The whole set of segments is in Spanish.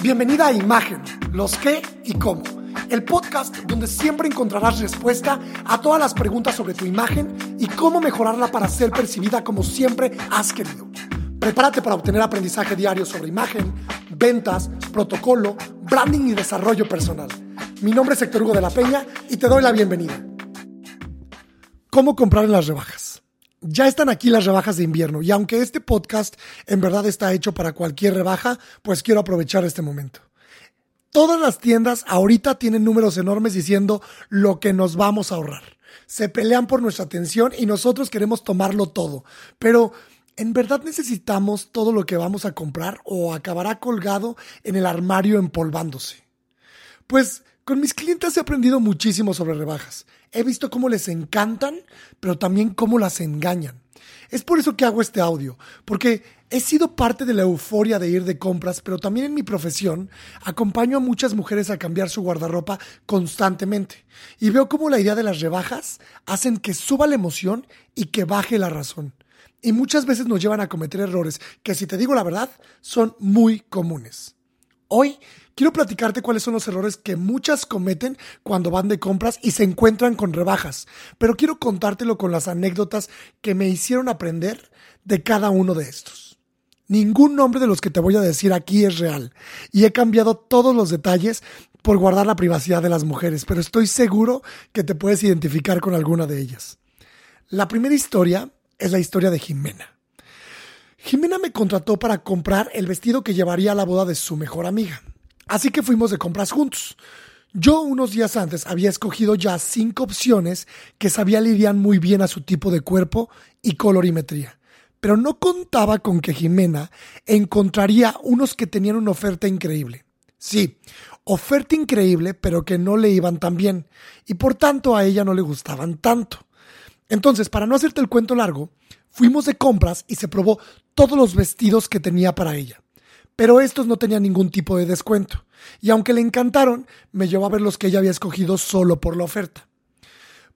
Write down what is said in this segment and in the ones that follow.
Bienvenida a Imagen, los qué y cómo. El podcast donde siempre encontrarás respuesta a todas las preguntas sobre tu imagen y cómo mejorarla para ser percibida como siempre has querido. Prepárate para obtener aprendizaje diario sobre imagen, ventas, protocolo, branding y desarrollo personal. Mi nombre es Héctor Hugo de la Peña y te doy la bienvenida. ¿Cómo comprar en las rebajas? Ya están aquí las rebajas de invierno y aunque este podcast en verdad está hecho para cualquier rebaja, pues quiero aprovechar este momento. Todas las tiendas ahorita tienen números enormes diciendo lo que nos vamos a ahorrar. Se pelean por nuestra atención y nosotros queremos tomarlo todo. Pero, ¿en verdad necesitamos todo lo que vamos a comprar o acabará colgado en el armario empolvándose? Pues con mis clientes he aprendido muchísimo sobre rebajas. He visto cómo les encantan, pero también cómo las engañan. Es por eso que hago este audio, porque he sido parte de la euforia de ir de compras, pero también en mi profesión acompaño a muchas mujeres a cambiar su guardarropa constantemente. Y veo cómo la idea de las rebajas hacen que suba la emoción y que baje la razón. Y muchas veces nos llevan a cometer errores que, si te digo la verdad, son muy comunes. Hoy quiero platicarte cuáles son los errores que muchas cometen cuando van de compras y se encuentran con rebajas, pero quiero contártelo con las anécdotas que me hicieron aprender de cada uno de estos. Ningún nombre de los que te voy a decir aquí es real y he cambiado todos los detalles por guardar la privacidad de las mujeres, pero estoy seguro que te puedes identificar con alguna de ellas. La primera historia es la historia de Jimena. Jimena me contrató para comprar el vestido que llevaría a la boda de su mejor amiga. Así que fuimos de compras juntos. Yo unos días antes había escogido ya cinco opciones que sabía lidian muy bien a su tipo de cuerpo y colorimetría. Pero no contaba con que Jimena encontraría unos que tenían una oferta increíble. Sí, oferta increíble, pero que no le iban tan bien. Y por tanto a ella no le gustaban tanto. Entonces, para no hacerte el cuento largo, fuimos de compras y se probó todos los vestidos que tenía para ella. Pero estos no tenían ningún tipo de descuento. Y aunque le encantaron, me llevó a ver los que ella había escogido solo por la oferta.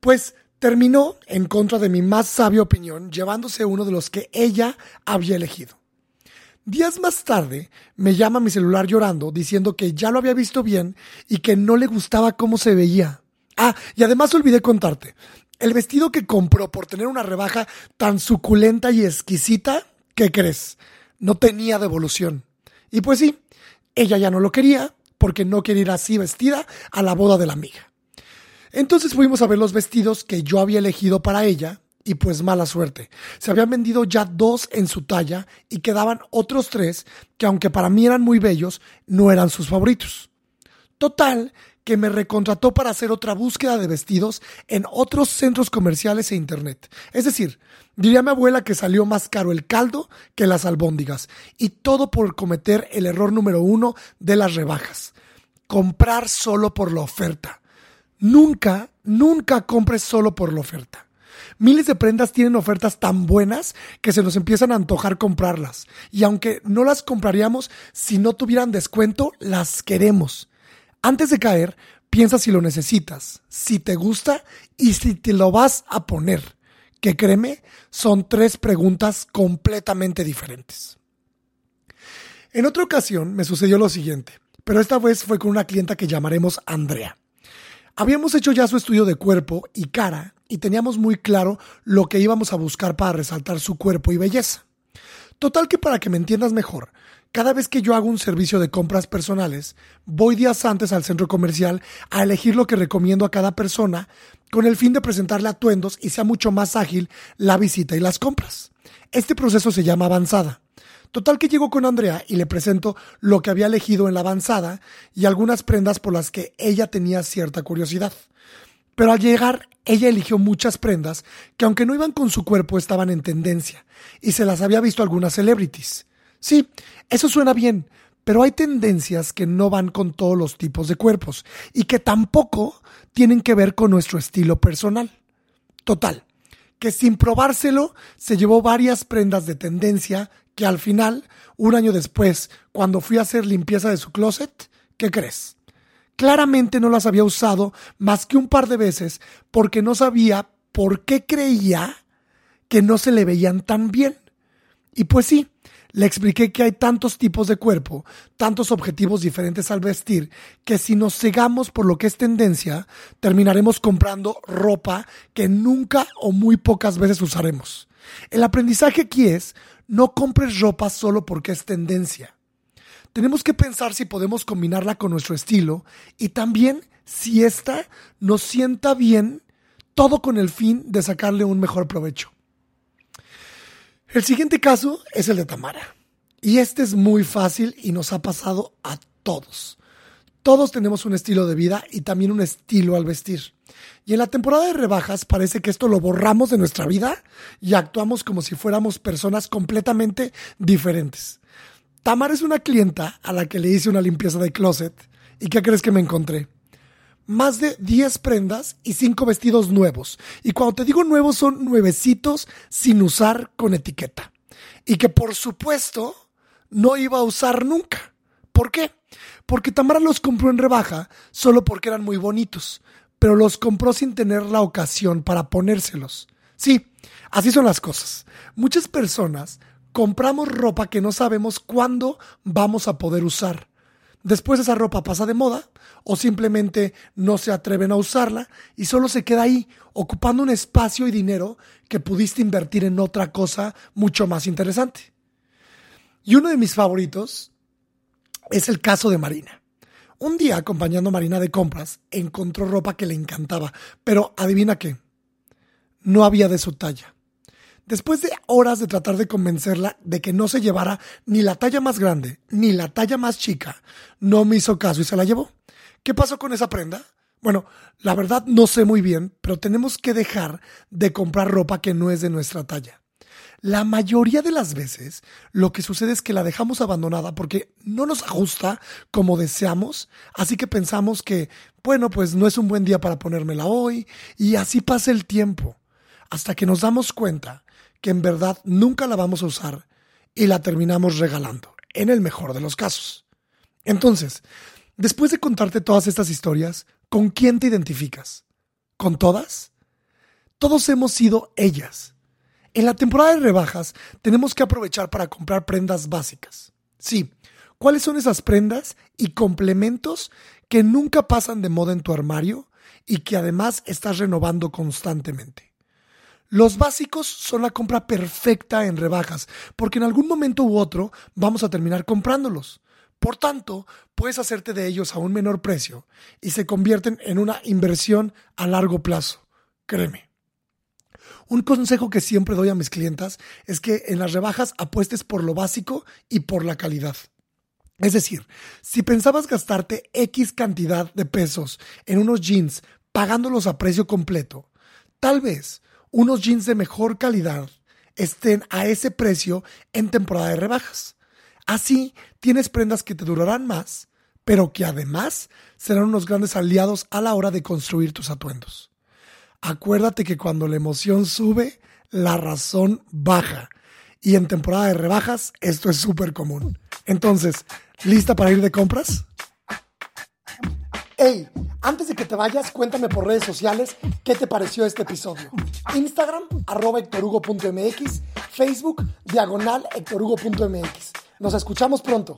Pues terminó, en contra de mi más sabia opinión, llevándose uno de los que ella había elegido. Días más tarde, me llama mi celular llorando, diciendo que ya lo había visto bien y que no le gustaba cómo se veía. Ah, y además olvidé contarte. El vestido que compró por tener una rebaja tan suculenta y exquisita, ¿qué crees? No tenía devolución. Y pues sí, ella ya no lo quería porque no quería ir así vestida a la boda de la amiga. Entonces fuimos a ver los vestidos que yo había elegido para ella y pues mala suerte. Se habían vendido ya dos en su talla y quedaban otros tres que aunque para mí eran muy bellos, no eran sus favoritos. Total, que me recontrató para hacer otra búsqueda de vestidos en otros centros comerciales e internet. Es decir, diría mi abuela que salió más caro el caldo que las albóndigas. Y todo por cometer el error número uno de las rebajas. Comprar solo por la oferta. Nunca, nunca compres solo por la oferta. Miles de prendas tienen ofertas tan buenas que se nos empiezan a antojar comprarlas. Y aunque no las compraríamos si no tuvieran descuento, las queremos. Antes de caer, piensa si lo necesitas, si te gusta y si te lo vas a poner. Que créeme, son tres preguntas completamente diferentes. En otra ocasión me sucedió lo siguiente, pero esta vez fue con una clienta que llamaremos Andrea. Habíamos hecho ya su estudio de cuerpo y cara y teníamos muy claro lo que íbamos a buscar para resaltar su cuerpo y belleza. Total que para que me entiendas mejor, cada vez que yo hago un servicio de compras personales, voy días antes al centro comercial a elegir lo que recomiendo a cada persona con el fin de presentarle atuendos y sea mucho más ágil la visita y las compras. Este proceso se llama avanzada. Total que llego con Andrea y le presento lo que había elegido en la avanzada y algunas prendas por las que ella tenía cierta curiosidad. Pero al llegar, ella eligió muchas prendas que aunque no iban con su cuerpo estaban en tendencia y se las había visto algunas celebrities. Sí, eso suena bien, pero hay tendencias que no van con todos los tipos de cuerpos y que tampoco tienen que ver con nuestro estilo personal. Total, que sin probárselo se llevó varias prendas de tendencia que al final, un año después, cuando fui a hacer limpieza de su closet, ¿qué crees? Claramente no las había usado más que un par de veces porque no sabía por qué creía que no se le veían tan bien. Y pues sí, Le expliqué que hay tantos tipos de cuerpo, tantos objetivos diferentes al vestir, que si nos cegamos por lo que es tendencia, terminaremos comprando ropa que nunca o muy pocas veces usaremos. El aprendizaje aquí es, no compres ropa solo porque es tendencia. Tenemos que pensar si podemos combinarla con nuestro estilo y también si ésta nos sienta bien, todo con el fin de sacarle un mejor provecho. El siguiente caso es el de Tamara. Y este es muy fácil y nos ha pasado a todos. Todos tenemos un estilo de vida y también un estilo al vestir. Y en la temporada de rebajas parece que esto lo borramos de nuestra vida y actuamos como si fuéramos personas completamente diferentes. Tamara es una clienta a la que le hice una limpieza de closet. ¿Y qué crees que me encontré? Más de 10 prendas y 5 vestidos nuevos. Y cuando te digo nuevos son nuevecitos sin usar con etiqueta. Y que por supuesto no iba a usar nunca. ¿Por qué? Porque Tamara los compró en rebaja solo porque eran muy bonitos, pero los compró sin tener la ocasión para ponérselos. Sí, así son las cosas. Muchas personas compramos ropa que no sabemos cuándo vamos a poder usar. Después esa ropa pasa de moda o simplemente no se atreven a usarla y solo se queda ahí, ocupando un espacio y dinero que pudiste invertir en otra cosa mucho más interesante. Y uno de mis favoritos es el caso de Marina. Un día, acompañando a Marina de compras, encontró ropa que le encantaba, pero adivina qué, no había de su talla. Después de horas de tratar de convencerla de que no se llevara ni la talla más grande ni la talla más chica, no me hizo caso y se la llevó. ¿Qué pasó con esa prenda? Bueno, la verdad no sé muy bien, pero tenemos que dejar de comprar ropa que no es de nuestra talla. La mayoría de las veces lo que sucede es que la dejamos abandonada porque no nos ajusta como deseamos, así que pensamos que, bueno, pues no es un buen día para ponérmela hoy y así pasa el tiempo, hasta que nos damos cuenta que en verdad nunca la vamos a usar y la terminamos regalando, en el mejor de los casos. Entonces, después de contarte todas estas historias, ¿con quién te identificas? ¿Con todas? Todos hemos sido ellas. En la temporada de rebajas tenemos que aprovechar para comprar prendas básicas. Sí, ¿cuáles son esas prendas y complementos que nunca pasan de moda en tu armario y que además estás renovando constantemente? Los básicos son la compra perfecta en rebajas, porque en algún momento u otro vamos a terminar comprándolos. Por tanto, puedes hacerte de ellos a un menor precio y se convierten en una inversión a largo plazo. Créeme. Un consejo que siempre doy a mis clientas es que en las rebajas apuestes por lo básico y por la calidad. Es decir, si pensabas gastarte X cantidad de pesos en unos jeans pagándolos a precio completo, tal vez unos jeans de mejor calidad estén a ese precio en temporada de rebajas. Así tienes prendas que te durarán más, pero que además serán unos grandes aliados a la hora de construir tus atuendos. Acuérdate que cuando la emoción sube, la razón baja. Y en temporada de rebajas esto es súper común. Entonces, ¿lista para ir de compras? Hey, antes de que te vayas, cuéntame por redes sociales qué te pareció este episodio. Instagram, arroba Facebook, diagonal hectorhugo.mx. Nos escuchamos pronto.